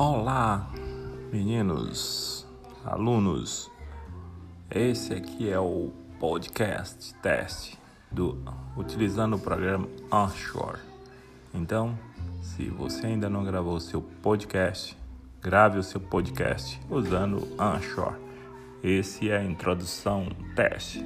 Olá, meninos, alunos. Esse aqui é o podcast teste do utilizando o programa Onshore. Então, se você ainda não gravou o seu podcast, grave o seu podcast usando Onshore. Esse é a introdução teste.